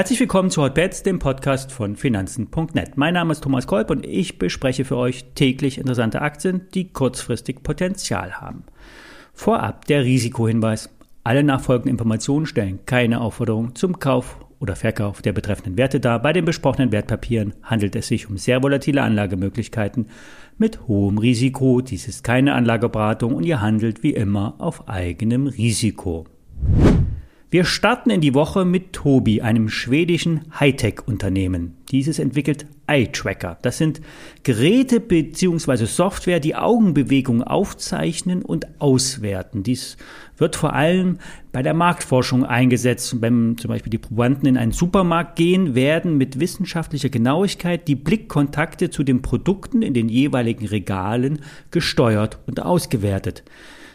Herzlich willkommen zu Hotbets, dem Podcast von Finanzen.net. Mein Name ist Thomas Kolb und ich bespreche für euch täglich interessante Aktien, die kurzfristig Potenzial haben. Vorab der Risikohinweis. Alle nachfolgenden Informationen stellen keine Aufforderung zum Kauf oder Verkauf der betreffenden Werte dar. Bei den besprochenen Wertpapieren handelt es sich um sehr volatile Anlagemöglichkeiten mit hohem Risiko. Dies ist keine Anlageberatung und ihr handelt wie immer auf eigenem Risiko. Wir starten in die Woche mit Tobi, einem schwedischen Hightech-Unternehmen. Dieses entwickelt Eye-Tracker. Das sind Geräte bzw. Software, die Augenbewegungen aufzeichnen und auswerten. Dies wird vor allem bei der Marktforschung eingesetzt. Wenn zum Beispiel die Probanden in einen Supermarkt gehen, werden mit wissenschaftlicher Genauigkeit die Blickkontakte zu den Produkten in den jeweiligen Regalen gesteuert und ausgewertet.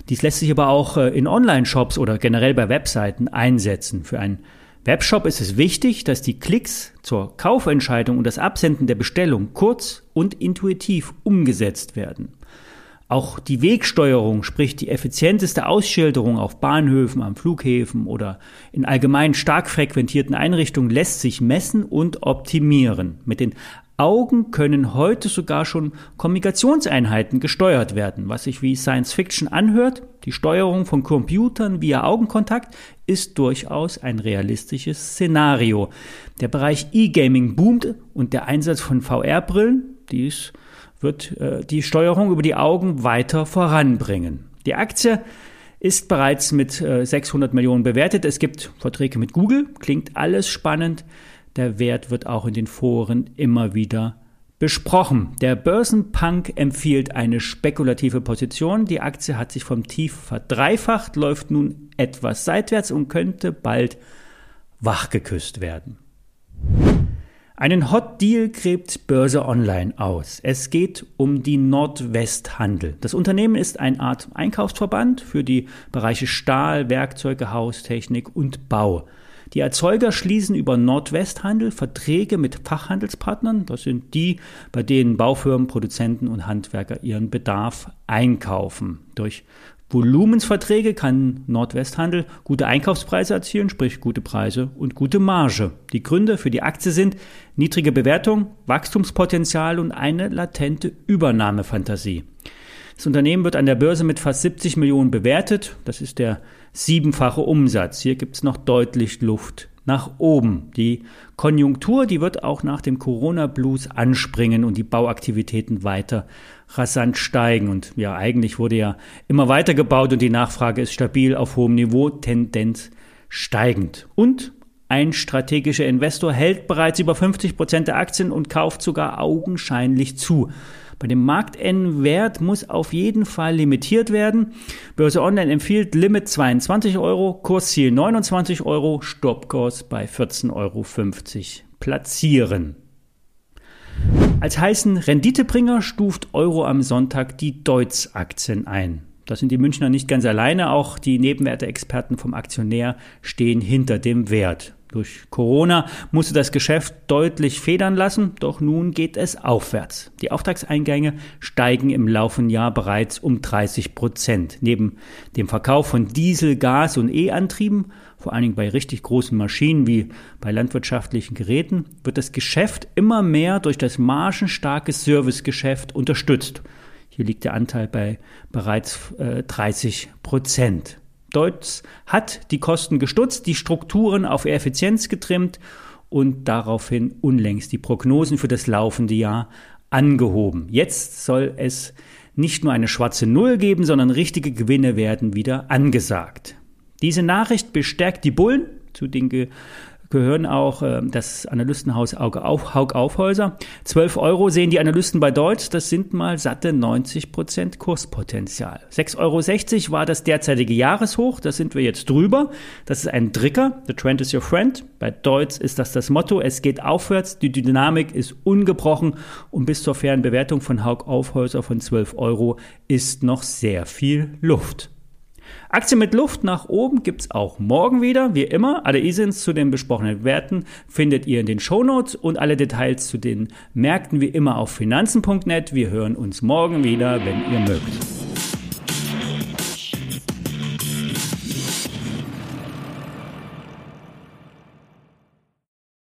Dies lässt sich aber auch äh, in Online-Shops oder generell bei Webseiten einsetzen. Für einen Webshop ist es wichtig, dass die Klicks zur Kaufentscheidung und das Absenden der Bestellung kurz und intuitiv umgesetzt werden. Auch die Wegsteuerung, sprich die effizienteste Ausschilderung auf Bahnhöfen, am Flughäfen oder in allgemein stark frequentierten Einrichtungen lässt sich messen und optimieren. Mit den Augen können heute sogar schon Kommunikationseinheiten gesteuert werden, was sich wie Science Fiction anhört. Die Steuerung von Computern via Augenkontakt ist durchaus ein realistisches Szenario. Der Bereich E-Gaming boomt und der Einsatz von VR-Brillen, dies wird äh, die Steuerung über die Augen weiter voranbringen. Die Aktie ist bereits mit äh, 600 Millionen bewertet. Es gibt Verträge mit Google, klingt alles spannend. Der Wert wird auch in den Foren immer wieder besprochen. Der Börsenpunk empfiehlt eine spekulative Position. Die Aktie hat sich vom Tief verdreifacht, läuft nun etwas seitwärts und könnte bald wachgeküsst werden. Einen Hot Deal gräbt Börse Online aus. Es geht um die Nordwesthandel. Das Unternehmen ist eine Art Einkaufsverband für die Bereiche Stahl, Werkzeuge, Haustechnik und Bau. Die Erzeuger schließen über Nordwesthandel Verträge mit Fachhandelspartnern. Das sind die, bei denen Baufirmen, Produzenten und Handwerker ihren Bedarf einkaufen. Durch Volumensverträge kann Nordwesthandel gute Einkaufspreise erzielen, sprich gute Preise und gute Marge. Die Gründe für die Aktie sind niedrige Bewertung, Wachstumspotenzial und eine latente Übernahmefantasie. Das Unternehmen wird an der Börse mit fast 70 Millionen bewertet. Das ist der siebenfache Umsatz. Hier gibt es noch deutlich Luft nach oben. Die Konjunktur, die wird auch nach dem Corona-Blues anspringen und die Bauaktivitäten weiter rasant steigen. Und ja, eigentlich wurde ja immer weiter gebaut und die Nachfrage ist stabil auf hohem Niveau, Tendenz steigend. Und ein strategischer Investor hält bereits über 50 Prozent der Aktien und kauft sogar augenscheinlich zu. Bei dem Marktendwert muss auf jeden Fall limitiert werden. Börse Online empfiehlt Limit 22 Euro, Kursziel 29 Euro, Stoppkurs bei 14,50 Euro platzieren. Als heißen Renditebringer stuft Euro am Sonntag die Deutz-Aktien ein. Das sind die Münchner nicht ganz alleine, auch die Nebenwerteexperten vom Aktionär stehen hinter dem Wert. Durch Corona musste das Geschäft deutlich federn lassen, doch nun geht es aufwärts. Die Auftragseingänge steigen im laufenden Jahr bereits um 30 Prozent. Neben dem Verkauf von Diesel, Gas und E-Antrieben, vor allen Dingen bei richtig großen Maschinen wie bei landwirtschaftlichen Geräten, wird das Geschäft immer mehr durch das margenstarke Servicegeschäft unterstützt. Hier liegt der Anteil bei bereits äh, 30 Prozent. Deutz hat die Kosten gestutzt, die Strukturen auf Effizienz getrimmt und daraufhin unlängst die Prognosen für das laufende Jahr angehoben. Jetzt soll es nicht nur eine schwarze Null geben, sondern richtige Gewinne werden wieder angesagt. Diese Nachricht bestärkt die Bullen, zu den gehören auch äh, das Analystenhaus Haug Aufhäuser. 12 Euro sehen die Analysten bei Deutsch, das sind mal satte 90 Prozent Kurspotenzial. 6,60 Euro war das derzeitige Jahreshoch, da sind wir jetzt drüber. Das ist ein Dricker, the trend is your friend. Bei Deutsch ist das das Motto, es geht aufwärts, die Dynamik ist ungebrochen und bis zur fairen Bewertung von Haug Aufhäuser von 12 Euro ist noch sehr viel Luft. Aktien mit Luft nach oben gibt es auch morgen wieder, wie immer. Alle ISINs zu den besprochenen Werten findet ihr in den Shownotes und alle Details zu den Märkten wie immer auf finanzen.net. Wir hören uns morgen wieder, wenn ihr mögt.